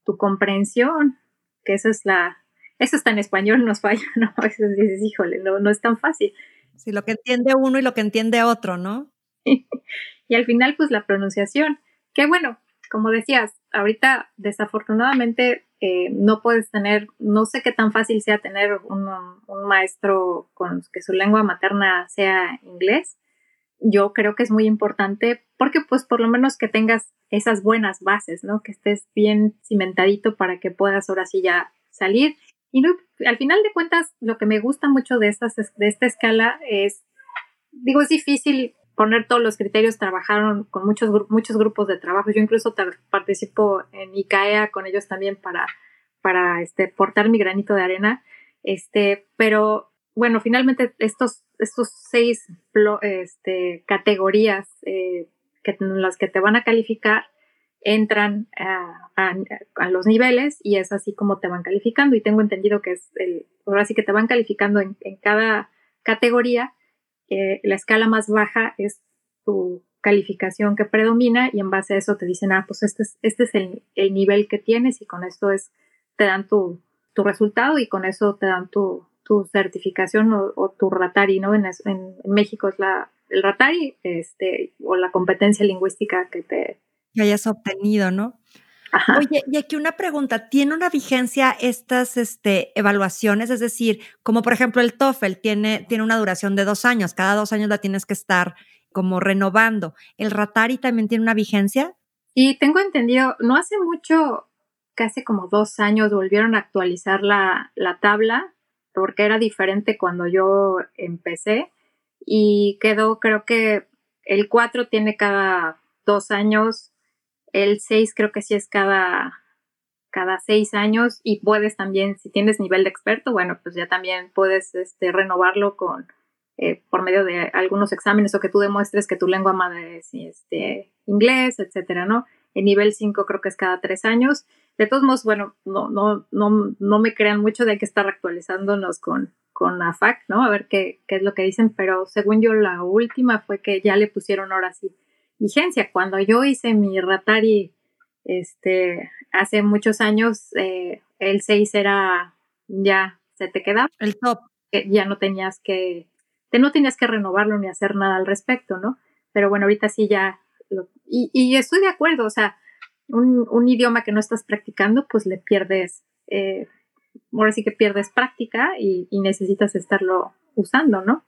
tu comprensión, que eso es la, eso está en español, nos falla, ¿no? A veces dices, híjole, no, no es tan fácil. Sí, lo que entiende uno y lo que entiende otro, ¿no? y al final, pues la pronunciación, que bueno, como decías, ahorita desafortunadamente eh, no puedes tener, no sé qué tan fácil sea tener un, maestro con que su lengua materna sea inglés. Yo creo que es muy importante porque pues por lo menos que tengas esas buenas bases, ¿no? Que estés bien cimentadito para que puedas ahora sí ya salir. Y al final de cuentas, lo que me gusta mucho de, estas, de esta escala es, digo, es difícil poner todos los criterios, trabajaron con muchos, muchos grupos de trabajo. Yo incluso participo en ICAEA con ellos también para, para este, portar mi granito de arena. Este, pero bueno, finalmente estos, estos seis este, categorías eh, que, las que te van a calificar entran a, a, los niveles y es así como te van calificando. Y tengo entendido que es el, ahora sí que te van calificando en, en cada categoría la escala más baja es tu calificación que predomina y en base a eso te dicen, ah, pues este es, este es el, nivel que tienes y con esto es, te dan tu, tu resultado y con eso te dan tu, tu certificación o, tu ratari, ¿no? En, en, México es la, el ratari este, o la competencia lingüística que te... Que hayas obtenido, ¿no? Oye, y aquí una pregunta, ¿tiene una vigencia estas este, evaluaciones? Es decir, como por ejemplo el TOEFL tiene, tiene una duración de dos años, cada dos años la tienes que estar como renovando. ¿El Ratari también tiene una vigencia? Sí, tengo entendido, no hace mucho, casi como dos años volvieron a actualizar la, la tabla, porque era diferente cuando yo empecé y quedó, creo que el 4 tiene cada dos años el 6 creo que sí es cada, cada seis años y puedes también, si tienes nivel de experto, bueno, pues ya también puedes este, renovarlo con, eh, por medio de algunos exámenes o que tú demuestres que tu lengua madre es este, inglés, etcétera, ¿no? el nivel 5 creo que es cada tres años. De todos modos, bueno, no, no, no, no me crean mucho de que estar actualizándonos con, con AFAC, ¿no? A ver qué, qué es lo que dicen, pero según yo la última fue que ya le pusieron ahora sí vigencia. Cuando yo hice mi Ratari este, hace muchos años, eh, el 6 era ya, se te quedaba. El top. ya no tenías que, te, no tenías que renovarlo ni hacer nada al respecto, ¿no? Pero bueno, ahorita sí ya, y, y, estoy de acuerdo, o sea, un, un, idioma que no estás practicando, pues le pierdes, eh, ahora sí que pierdes práctica y, y necesitas estarlo usando, ¿no?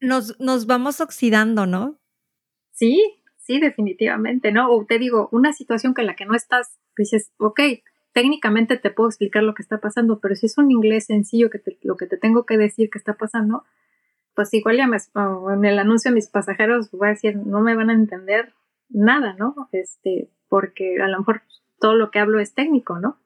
Nos, nos vamos oxidando, ¿no? Sí, sí, definitivamente, ¿no? O te digo, una situación que en la que no estás, dices, ok, técnicamente te puedo explicar lo que está pasando, pero si es un inglés sencillo que lo que te tengo que decir que está pasando, pues igual ya me, en el anuncio a mis pasajeros voy a decir, no me van a entender nada, ¿no? Este, porque a lo mejor todo lo que hablo es técnico, ¿no?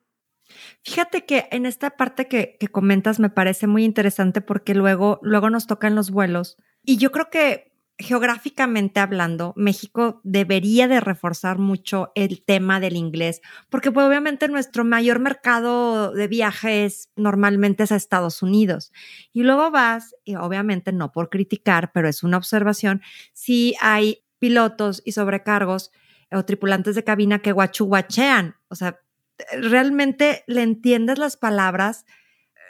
Fíjate que en esta parte que, que comentas me parece muy interesante porque luego, luego nos tocan los vuelos y yo creo que geográficamente hablando, México debería de reforzar mucho el tema del inglés, porque pues, obviamente nuestro mayor mercado de viajes normalmente es a Estados Unidos. Y luego vas, y obviamente no por criticar, pero es una observación, si hay pilotos y sobrecargos o tripulantes de cabina que guachuguachean, o sea, realmente le entiendes las palabras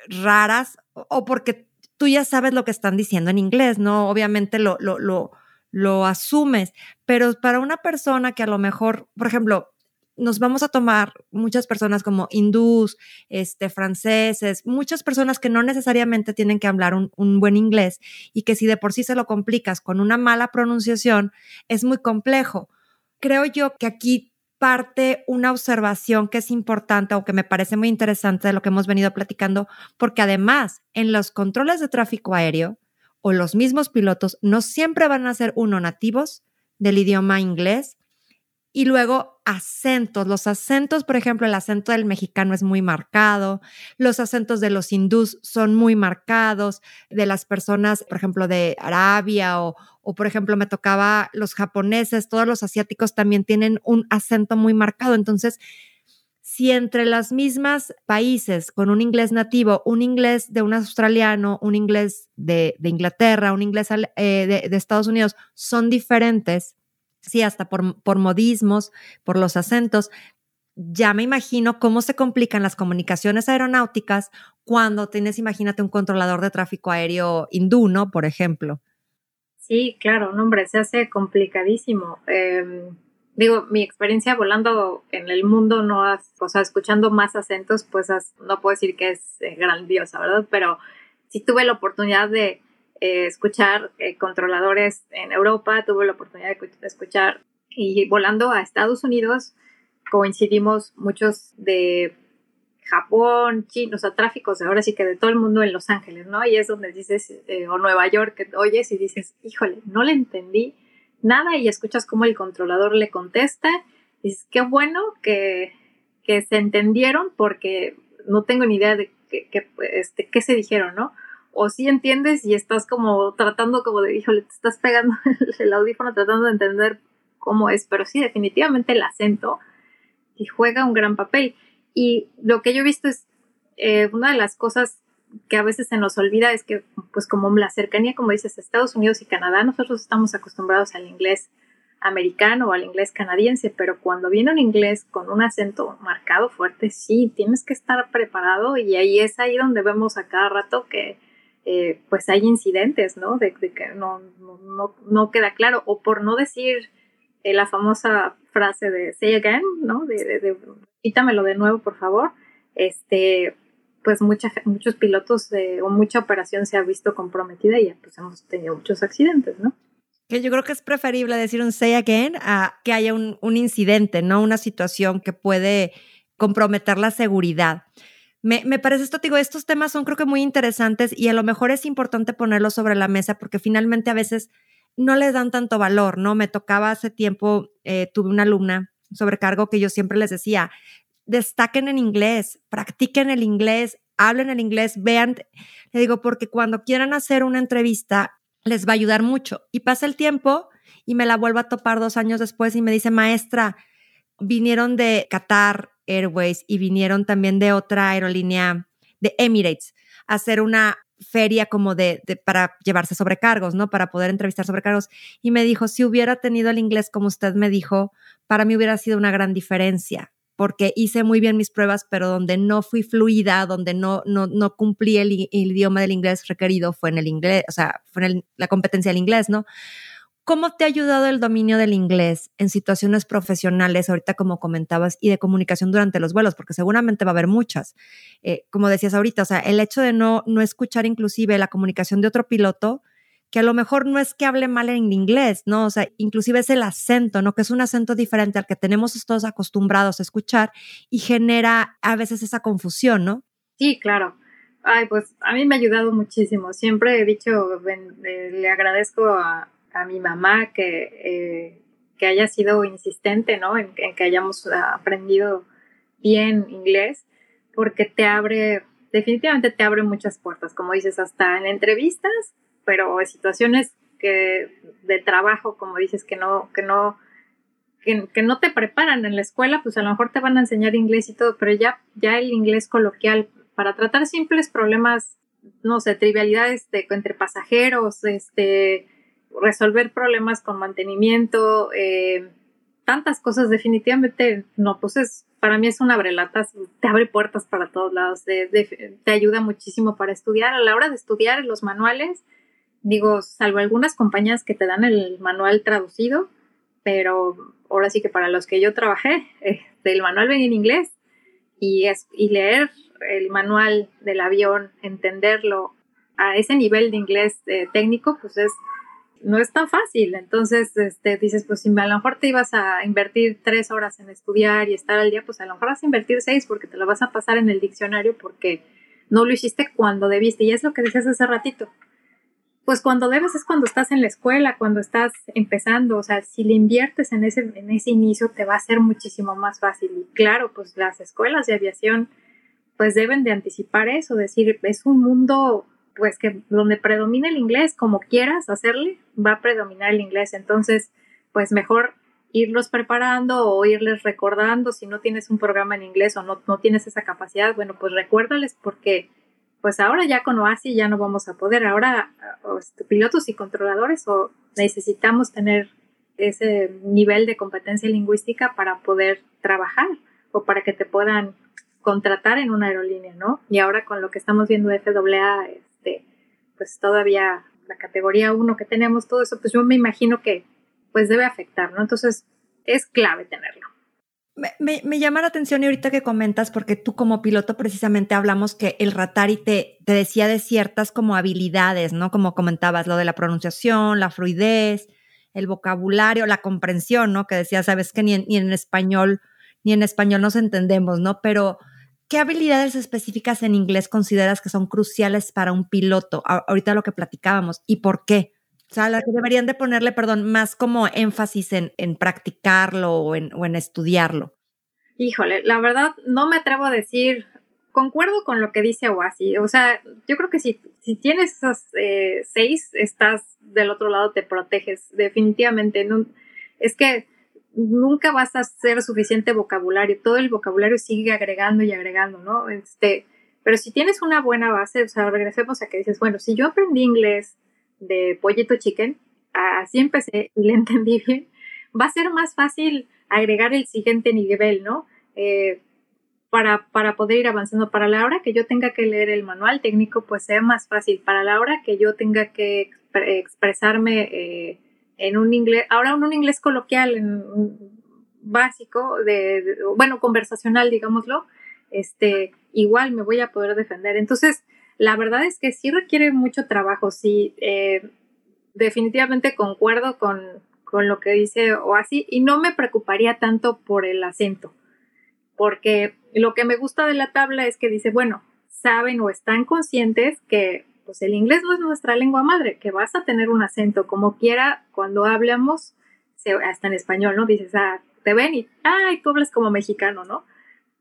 raras o porque tú ya sabes lo que están diciendo en inglés, ¿no? Obviamente lo, lo, lo, lo asumes, pero para una persona que a lo mejor, por ejemplo, nos vamos a tomar muchas personas como hindús, este, franceses, muchas personas que no necesariamente tienen que hablar un, un, buen inglés y que si de por sí se lo complicas con una mala pronunciación, es muy complejo. Creo yo que aquí parte una observación que es importante o que me parece muy interesante de lo que hemos venido platicando, porque además en los controles de tráfico aéreo o los mismos pilotos no siempre van a ser uno nativos del idioma inglés y luego acentos. Los acentos, por ejemplo, el acento del mexicano es muy marcado, los acentos de los hindús son muy marcados, de las personas, por ejemplo, de Arabia o, o, por ejemplo, me tocaba los japoneses, todos los asiáticos también tienen un acento muy marcado. Entonces, si entre las mismas países con un inglés nativo, un inglés de un australiano, un inglés de, Inglaterra, un inglés eh, de Estados Unidos son diferentes, sí, hasta por, por modismos, por los acentos, ya me imagino cómo se complican las comunicaciones aeronáuticas cuando tienes, imagínate, un controlador de tráfico aéreo hindú, ¿no? Por ejemplo. Sí, claro, no, hombre, se hace complicadísimo. Eh, digo, mi experiencia volando en el mundo, no has, o sea, escuchando más acentos, pues no puedo decir que es eh, grandiosa, ¿verdad? Pero sí tuve la oportunidad de eh, escuchar eh, controladores en Europa, tuve la oportunidad de escuchar y volando a Estados Unidos coincidimos muchos de Japón, China, o sea, tráficos ahora sí que de todo el mundo en Los Ángeles, ¿no? Y es donde dices, eh, o Nueva York, que oyes y dices, híjole, no le entendí nada y escuchas cómo el controlador le contesta y dices, qué bueno que, que se entendieron porque no tengo ni idea de qué, este, qué se dijeron, ¿no? O sí entiendes y estás como tratando como de, híjole, te estás pegando el audífono tratando de entender cómo es, pero sí, definitivamente el acento y juega un gran papel. Y lo que yo he visto es, eh, una de las cosas que a veces se nos olvida es que, pues como la cercanía, como dices, Estados Unidos y Canadá, nosotros estamos acostumbrados al inglés americano o al inglés canadiense, pero cuando viene un inglés con un acento marcado fuerte, sí, tienes que estar preparado y ahí es ahí donde vemos a cada rato que eh, pues hay incidentes, ¿no? De, que no, no, no, queda claro, o por no decir eh, la famosa frase de say again, ¿no? De, de, quítamelo de nuevo, por favor. Este, pues mucha, muchos pilotos o mucha operación se ha visto comprometida y pues hemos tenido muchos accidentes, ¿no? Que yo creo que es preferible decir un say again a que haya un, un incidente, ¿no? Una situación que puede comprometer la seguridad. Me, me, parece esto, digo, estos temas son creo que muy interesantes y a lo mejor es importante ponerlos sobre la mesa porque finalmente a veces no les dan tanto valor, ¿no? Me tocaba hace tiempo, eh, tuve una alumna sobrecargo que yo siempre les decía, destaquen en inglés, practiquen el inglés, hablen el inglés, vean, le digo, porque cuando quieran hacer una entrevista les va a ayudar mucho. Y pasa el tiempo y me la vuelvo a topar dos años después y me dice, maestra, vinieron de Qatar Airways y vinieron también de otra aerolínea de Emirates a hacer una feria como de, para llevarse sobrecargos, ¿no? Para poder entrevistar sobrecargos. Y me dijo, si hubiera tenido el inglés como usted me dijo, para mí hubiera sido una gran diferencia, porque hice muy bien mis pruebas, pero donde no fui fluida, donde no, no, no cumplí el, idioma del inglés requerido fue en el inglés, o sea, fue en la competencia del inglés, ¿no? ¿Cómo te ha ayudado el dominio del inglés en situaciones profesionales, ahorita como comentabas, y de comunicación durante los vuelos? Porque seguramente va a haber muchas. Eh, como decías ahorita, o sea, el hecho de no, no escuchar inclusive la comunicación de otro piloto, que a lo mejor no es que hable mal en inglés, ¿no? O sea, inclusive es el acento, ¿no? Que es un acento diferente al que tenemos todos acostumbrados a escuchar y genera a veces esa confusión, ¿no? Sí, claro. Ay, pues a mí me ha ayudado muchísimo. Siempre he dicho, eh, le agradezco a, a mi mamá que, eh, que haya sido insistente, ¿no? En, que hayamos aprendido bien inglés, porque te abre, definitivamente te abre muchas puertas, como dices, hasta en entrevistas, pero en situaciones que, de trabajo, como dices, que no, que no, que, no te preparan en la escuela, pues a lo mejor te van a enseñar inglés y todo, pero ya, ya el inglés coloquial para tratar simples problemas, no sé, trivialidades de, entre pasajeros, este, resolver problemas con mantenimiento, eh, tantas cosas definitivamente, no, pues es, para mí es una abrelatas, te abre puertas para todos lados, te ayuda muchísimo para estudiar. A la hora de estudiar los manuales, digo, salvo algunas compañías que te dan el manual traducido, pero ahora sí que para los que yo trabajé, este, el manual venía en inglés y, es, y leer el manual del avión, entenderlo a ese nivel de inglés eh, técnico, pues es no es tan fácil. Entonces, este, dices, pues si a lo mejor te ibas a invertir tres horas en estudiar y estar al día, pues a lo mejor vas a invertir seis porque te lo vas a pasar en el diccionario porque no lo hiciste cuando debiste. Y es lo que decías hace ratito. Pues cuando debes es cuando estás en la escuela, cuando estás empezando. O sea, si le inviertes en ese, en ese inicio, te va a ser muchísimo más fácil. Y claro, pues las escuelas de aviación, pues deben de anticipar eso, decir, es un mundo pues que donde predomina el inglés, como quieras hacerle, va a predominar el inglés. Entonces, pues mejor irlos preparando o irles recordando si no tienes un programa en inglés o no, no tienes esa capacidad, bueno, pues recuérdales porque pues ahora ya con OASI ya no vamos a poder, ahora este, pilotos y controladores o necesitamos tener ese nivel de competencia lingüística para poder trabajar o para que te puedan contratar en una aerolínea, ¿no? Y ahora con lo que estamos viendo de FAA, pues todavía la categoría 1 que tenemos, todo eso, pues yo me imagino que pues debe afectar, ¿no? Entonces es clave tenerlo. Me, me, llama la atención y ahorita que comentas, porque tú como piloto precisamente hablamos que el Ratari te, te decía de ciertas como habilidades, ¿no? Como comentabas, lo de la pronunciación, la fluidez, el vocabulario, la comprensión, ¿no? Que decía, sabes que ni ni en español, ni en español nos entendemos, ¿no? Pero ¿Qué habilidades específicas en inglés consideras que son cruciales para un piloto? ahorita lo que platicábamos. ¿Y por qué? O sea, las que deberían de ponerle, perdón, más como énfasis en, en practicarlo o en, o en, estudiarlo. Híjole, la verdad no me atrevo a decir, concuerdo con lo que dice Oasi. O sea, yo creo que si, si tienes esas eh, seis, estás del otro lado, te proteges. Definitivamente. No, es que nunca vas a ser suficiente vocabulario, todo el vocabulario sigue agregando y agregando, ¿no? Este, pero si tienes una buena base, o sea, regresemos a que dices, bueno, si yo aprendí inglés de pollito chicken, así empecé y le entendí bien, va a ser más fácil agregar el siguiente nivel, ¿no? Eh, para, para, poder ir avanzando. Para la hora que yo tenga que leer el manual técnico, pues sea más fácil. Para la hora que yo tenga que expresarme eh, en un inglés, ahora en un inglés coloquial, en básico, de, bueno, conversacional, digámoslo, este, igual me voy a poder defender. Entonces, la verdad es que sí requiere mucho trabajo, sí, eh, definitivamente concuerdo con, con lo que dice Oasi y no me preocuparía tanto por el acento, porque lo que me gusta de la tabla es que dice, bueno, saben o están conscientes que pues el inglés no es nuestra lengua madre, que vas a tener un acento como quiera cuando hablamos, hasta en español, ¿no? Dices, ah, te ven y, ay, tú hablas como mexicano, ¿no?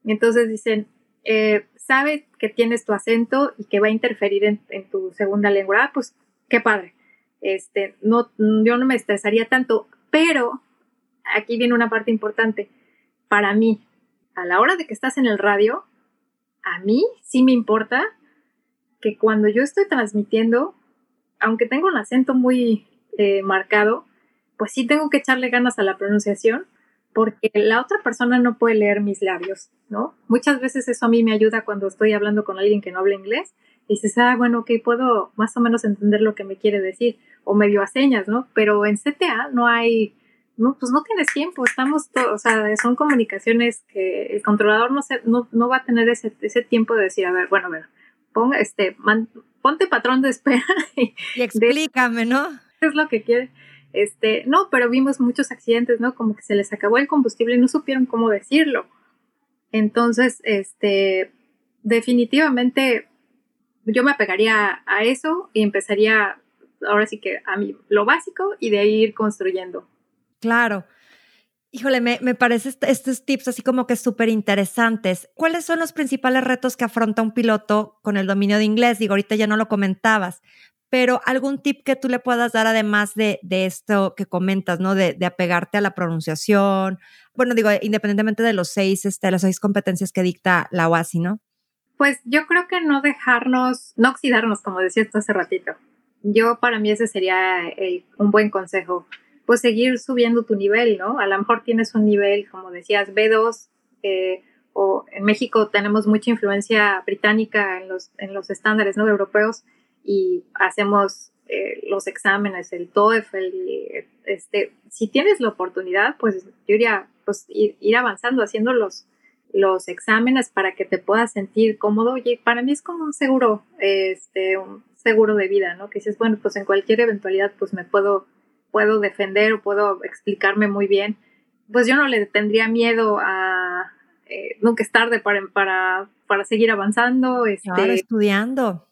Entonces dicen, eh, sabe que tienes tu acento y que va a interferir en, tu segunda lengua. Ah, pues qué padre. Este, no, yo no me estresaría tanto, pero aquí viene una parte importante. para mí, a la hora de que estás en el radio, a mí sí me importa que cuando yo estoy transmitiendo, aunque tengo un acento muy eh, marcado, pues sí tengo que echarle ganas a la pronunciación porque la otra persona no puede leer mis labios, ¿no? Muchas veces eso a mí me ayuda cuando estoy hablando con alguien que no habla inglés. Y dices, ah, bueno, ok, puedo más o menos entender lo que me quiere decir, o medio a señas, ¿no? Pero en CTA no hay, no, pues no tienes tiempo, estamos o sea, son comunicaciones que el controlador no, se, no, no va a tener ese, ese tiempo de decir, a ver, bueno, a ver, ponga, este, ponte patrón de espera. Y, y explícame, ¿no? ¿Qué es lo que quiere? Este, no, pero vimos muchos accidentes, ¿no? Como que se les acabó el combustible y no supieron cómo decirlo. Entonces, este, definitivamente yo me apegaría a eso y empezaría ahora sí que a mí lo básico y de ahí ir construyendo. Claro. Híjole, me, me parece estos tips así como que súper interesantes. ¿Cuáles son los principales retos que afronta un piloto con el dominio de inglés? Digo, ahorita ya no lo comentabas, pero algún tip que tú le puedas dar además de, esto que comentas, ¿no? De, apegarte a la pronunciación. Bueno, digo, independientemente de los seis, este, las seis competencias que dicta la OASI, ¿no? Pues yo creo que no dejarnos, no oxidarnos, como decías hace ratito. Yo para mí ese sería un buen consejo. Pues seguir subiendo tu nivel, ¿no? A lo mejor tienes un nivel, como decías, B2, eh, o en México tenemos mucha influencia británica en los, en los estándares, ¿no? Europeos y hacemos eh, los exámenes, el TOEFL, este, si tienes la oportunidad, pues yo iría pues, ir, avanzando, haciendo los, los exámenes para que te puedas sentir cómodo. Oye, para mí es como un seguro, este, un seguro de vida, ¿no? Que dices, bueno, pues en cualquier eventualidad, pues me puedo, puedo defender o puedo explicarme muy bien. Pues yo no le tendría miedo a eh, nunca es tarde para, para, para seguir avanzando. Este, estudiando.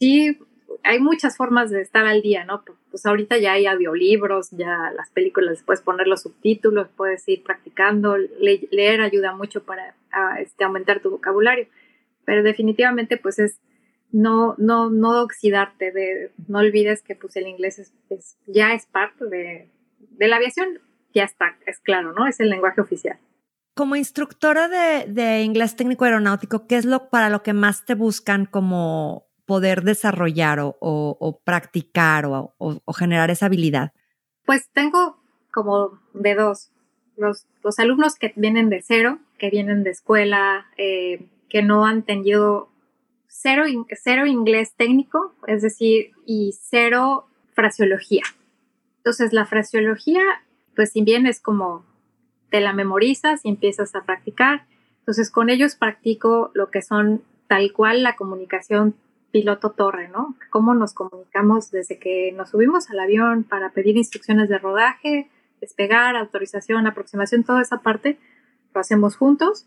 Sí, hay muchas formas de estar al día, ¿no? Pues ahorita ya hay audiolibros, ya las películas puedes poner los subtítulos, puedes ir practicando, leer ayuda mucho para este, aumentar tu vocabulario, pero definitivamente pues es no, no, no oxidarte, de, no olvides que pues el inglés es, ya es parte de, de, la aviación, ya está, es claro, ¿no? Es el lenguaje oficial. Como instructora de, de inglés técnico aeronáutico, ¿qué es lo para lo que más te buscan como poder desarrollar o, practicar o, generar esa habilidad? Pues tengo como de dos. Los, los alumnos que vienen de cero, que vienen de escuela, eh, que no han tenido cero, cero inglés técnico, es decir, y cero fraseología. Entonces, la fraseología, pues si bien es como te la memorizas y empiezas a practicar, entonces con ellos practico lo que son tal cual la comunicación piloto torre, ¿no? Cómo nos comunicamos desde que nos subimos al avión para pedir instrucciones de rodaje, despegar, autorización, aproximación, toda esa parte lo hacemos juntos.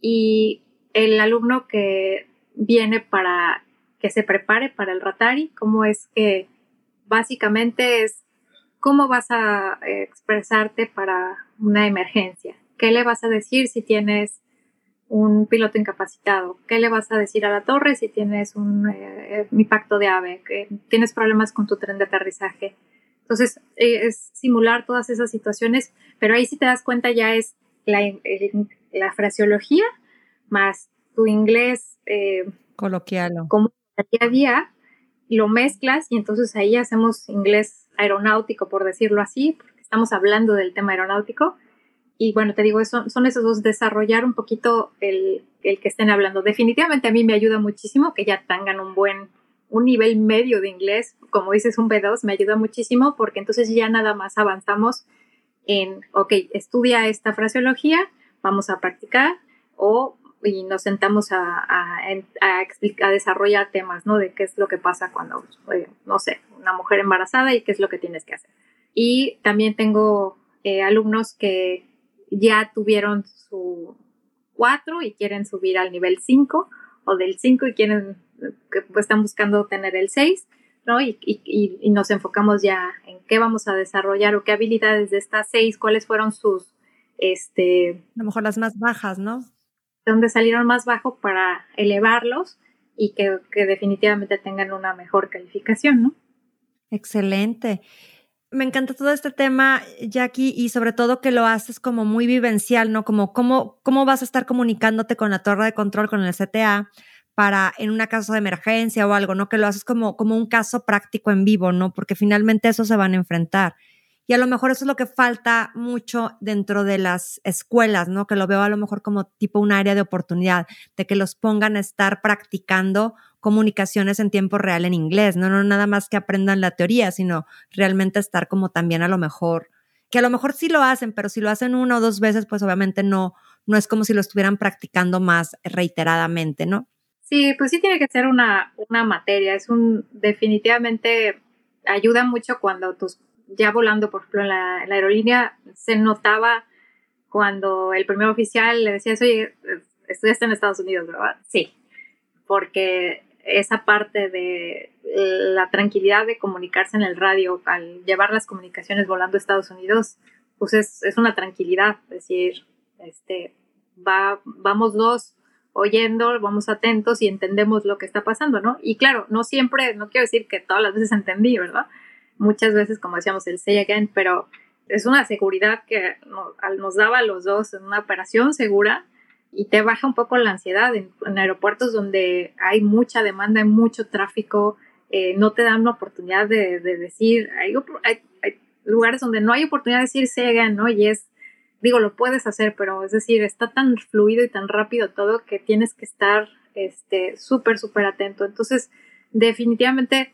Y el alumno que viene para que se prepare para el Ratari, cómo es que básicamente es cómo vas a expresarte para una emergencia, qué le vas a decir si tienes un piloto incapacitado? ¿Qué le vas a decir a la torre si tienes un eh, impacto de ave? Que tienes problemas con tu tren de aterrizaje. Entonces, eh, es simular todas esas situaciones, pero ahí si te das cuenta ya es la, la fraseología más tu inglés eh, coloquial. Como día a día, lo mezclas y entonces ahí hacemos inglés aeronáutico, por decirlo así, porque estamos hablando del tema aeronáutico y bueno, te digo, son, son esos dos, desarrollar un poquito el, el, que estén hablando. Definitivamente a mí me ayuda muchísimo que ya tengan un buen, un nivel medio de inglés, como dices, un B2, me ayuda muchísimo porque entonces ya nada más avanzamos en, ok, estudia esta fraseología, vamos a practicar o y nos sentamos a, a, a, explicar, a desarrollar temas, ¿no? De qué es lo que pasa cuando, eh, no sé, una mujer embarazada y qué es lo que tienes que hacer. Y también tengo eh, alumnos que ya tuvieron su 4 y quieren subir al nivel 5 o del 5 y quieren, que pues, están buscando tener el 6, ¿no? Y, y, nos enfocamos ya en qué vamos a desarrollar o qué habilidades de estas 6, cuáles fueron sus, este... A lo mejor las más bajas, ¿no? Donde salieron más bajo para elevarlos y que, que definitivamente tengan una mejor calificación, ¿no? Excelente. Me encanta todo este tema, Jackie, y sobre todo que lo haces como muy vivencial, ¿no? Como cómo, cómo vas a estar comunicándote con la torre de control, con el CTA, para en una caso de emergencia o algo, ¿no? Que lo haces como, como un caso práctico en vivo, ¿no? Porque finalmente eso se van a enfrentar. Y a lo mejor eso es lo que falta mucho dentro de las escuelas, ¿no? Que lo veo a lo mejor como tipo un área de oportunidad, de que los pongan a estar practicando comunicaciones en tiempo real en inglés, ¿no? No nada más que aprendan la teoría, sino realmente estar como también a lo mejor, que a lo mejor sí lo hacen, pero si lo hacen una o dos veces, pues obviamente no, no es como si lo estuvieran practicando más reiteradamente, ¿no? Sí, pues sí tiene que ser una, una materia, es un, definitivamente ayuda mucho cuando tus ya volando, por ejemplo, en la, aerolínea, se notaba cuando el primer oficial le decía, oye, estudiaste en Estados Unidos, ¿verdad? Sí, porque esa parte de la tranquilidad de comunicarse en el radio al llevar las comunicaciones volando a Estados Unidos, pues es, una tranquilidad, es decir, este, va, vamos dos oyendo, vamos atentos y entendemos lo que está pasando, ¿no? Y claro, no siempre, no quiero decir que todas las veces entendí, ¿verdad? Muchas veces, como decíamos, el say again, pero es una seguridad que nos, daba a los dos en una operación segura y te baja un poco la ansiedad en, aeropuertos donde hay mucha demanda, hay mucho tráfico, eh, no te dan una oportunidad de, decir, hay, lugares donde no hay oportunidad de decir say again, ¿no? Y es, digo, lo puedes hacer, pero es decir, está tan fluido y tan rápido todo que tienes que estar este, súper, súper atento. Entonces, definitivamente,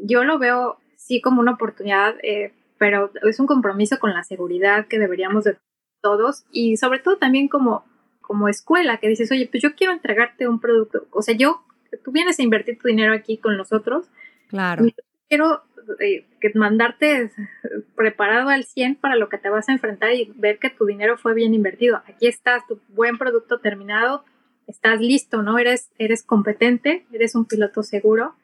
yo lo veo sí como una oportunidad, eh, pero es un compromiso con la seguridad que deberíamos de todos y sobre todo también como, como escuela, que dices, oye, pues yo quiero entregarte un producto, o sea, yo, tú vienes a invertir tu dinero aquí con nosotros. Claro. quiero eh, que mandarte preparado al 100 para lo que te vas a enfrentar y ver que tu dinero fue bien invertido. Aquí estás, tu buen producto terminado, estás listo, ¿no? Eres, eres competente, eres un piloto seguro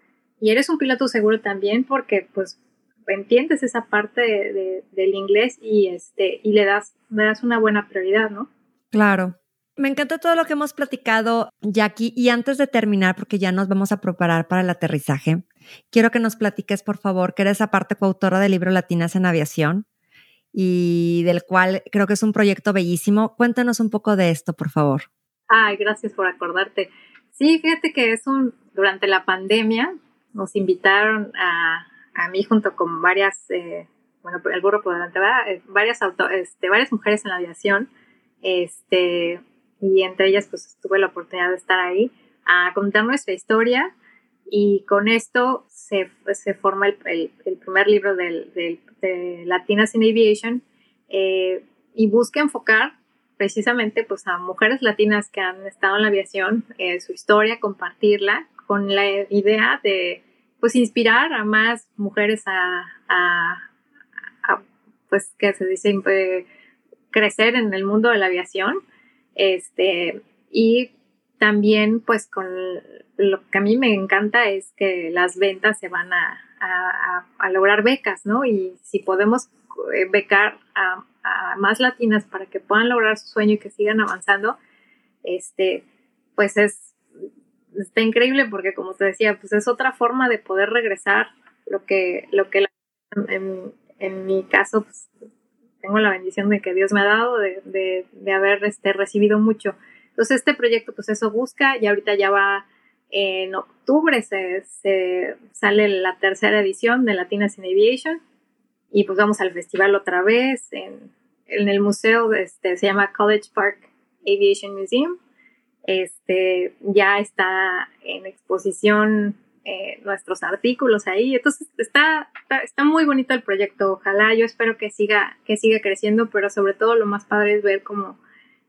y eres un piloto seguro también porque pues entiendes esa parte de, del inglés y, este, y le, das, le das una buena prioridad, ¿no? Claro. Me encanta todo lo que hemos platicado, Jackie. Y antes de terminar, porque ya nos vamos a preparar para el aterrizaje, quiero que nos platiques, por favor, que eres aparte coautora del libro Latinas en Aviación y del cual creo que es un proyecto bellísimo. Cuéntanos un poco de esto, por favor. Ay, gracias por acordarte. Sí, fíjate que es un, durante la pandemia, nos invitaron a, a mí junto con varias, eh, bueno, el burro por delante, eh, varias, auto, este, varias mujeres en la aviación, este, y entre ellas pues tuve la oportunidad de estar ahí a contar nuestra historia y con esto se, se forma el, el, primer libro del, del, de Latinas in Aviation eh, y busca enfocar precisamente pues a mujeres latinas que han estado en la aviación, su historia, compartirla con la idea de pues inspirar a más mujeres a, pues que se dice eh, crecer en el mundo de la aviación este y también pues con lo que a mí me encanta es que las ventas se van a, lograr becas no y si podemos eh, becar a, más latinas para que puedan lograr su sueño y que sigan avanzando este pues es está increíble porque como te decía, pues es otra forma de poder regresar lo que, lo que en, en, mi caso, pues, tengo la bendición de que Dios me ha dado, de, de, de, haber este, recibido mucho. Entonces este proyecto, pues eso busca y ahorita ya va en octubre, se, se sale la tercera edición de Latinas in Aviation y pues vamos al festival otra vez en, en el museo, este, se llama College Park Aviation Museum este, ya está en exposición eh, nuestros artículos ahí. Entonces está, está, muy bonito el proyecto. Ojalá, yo espero que siga, que siga creciendo, pero sobre todo lo más padre es ver cómo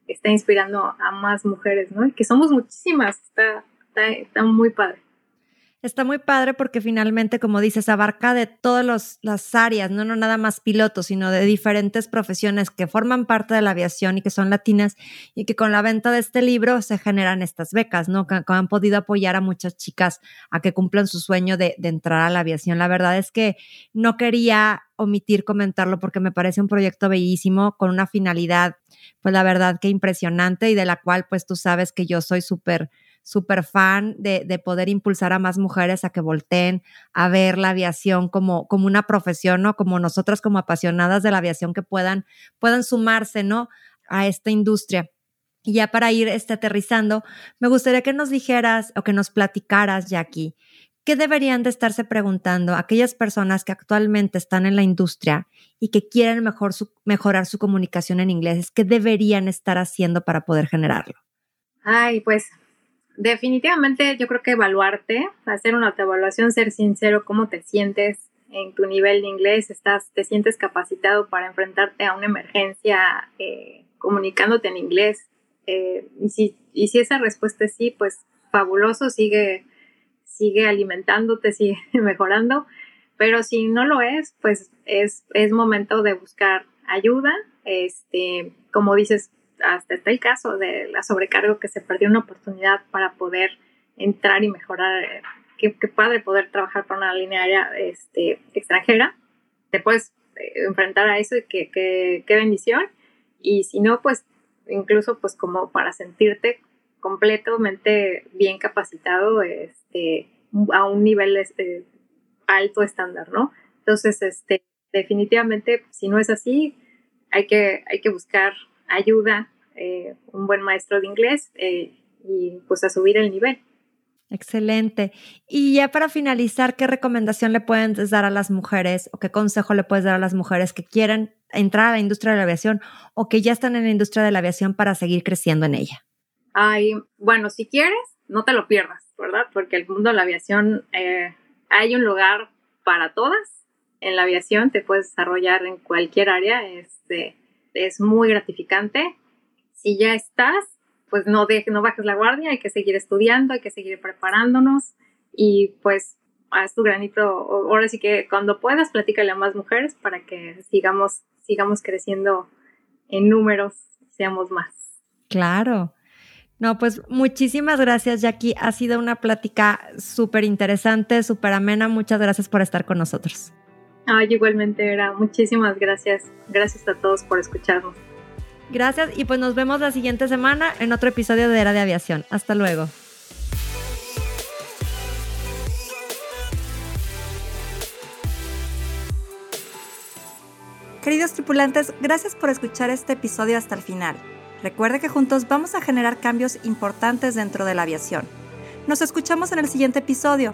está inspirando a más mujeres, ¿no? que somos muchísimas, está, está, está muy padre. Está muy padre porque finalmente, como dices, abarca de todas las áreas, ¿no? no nada más pilotos, sino de diferentes profesiones que forman parte de la aviación y que son latinas y que con la venta de este libro se generan estas becas, ¿no? Que, han podido apoyar a muchas chicas a que cumplan su sueño de, de entrar a la aviación. La verdad es que no quería omitir comentarlo porque me parece un proyecto bellísimo con una finalidad, pues la verdad que impresionante y de la cual pues tú sabes que yo soy súper súper fan de, de, poder impulsar a más mujeres a que volteen a ver la aviación como, como una profesión, ¿no? Como nosotras como apasionadas de la aviación que puedan, puedan sumarse, ¿no? A esta industria. Y ya para ir este, aterrizando, me gustaría que nos dijeras o que nos platicaras, Jackie, ¿qué deberían de estarse preguntando aquellas personas que actualmente están en la industria y que quieren mejor mejorar su comunicación en inglés? ¿Qué deberían estar haciendo para poder generarlo? Ay, pues definitivamente yo creo que evaluarte, hacer una autoevaluación, ser sincero, cómo te sientes en tu nivel de inglés, estás, te sientes capacitado para enfrentarte a una emergencia eh, comunicándote en inglés, eh, y, si, esa respuesta es sí, pues fabuloso, sigue, sigue alimentándote, sigue mejorando. Pero si no lo es, pues es, es momento de buscar ayuda. Este, como dices, hasta está el caso de la sobrecargo que se perdió una oportunidad para poder entrar y mejorar. Qué, qué padre poder trabajar para una línea aérea este, extranjera. Te puedes eh, enfrentar a eso y qué, qué, qué bendición. Y si no, pues incluso pues como para sentirte completamente bien capacitado este, a un nivel este, alto estándar, ¿no? Entonces, este, definitivamente, si no es así, hay que, hay que buscar ayuda, eh, un buen maestro de inglés eh, y pues a subir el nivel. Excelente. Y ya para finalizar, ¿qué recomendación le pueden dar a las mujeres o qué consejo le puedes dar a las mujeres que quieren entrar a la industria de la aviación o que ya están en la industria de la aviación para seguir creciendo en ella? Ay, bueno, si quieres, no te lo pierdas, ¿verdad? Porque el mundo de la aviación, eh, hay un lugar para todas. En la aviación te puedes desarrollar en cualquier área, este, es muy gratificante. Si ya estás, pues no, dejes, no bajes la guardia, hay que seguir estudiando, hay que seguir preparándonos y pues haz tu granito, ahora sí que cuando puedas, platícale a más mujeres para que sigamos, sigamos creciendo en números, seamos más. Claro. No, pues muchísimas gracias, Jackie. Ha sido una plática súper interesante, súper amena. Muchas gracias por estar con nosotros. Ay, igualmente era. Muchísimas gracias. Gracias a todos por escucharnos. Gracias y pues nos vemos la siguiente semana en otro episodio de Era de Aviación. Hasta luego. Queridos tripulantes, gracias por escuchar este episodio hasta el final. Recuerde que juntos vamos a generar cambios importantes dentro de la aviación. Nos escuchamos en el siguiente episodio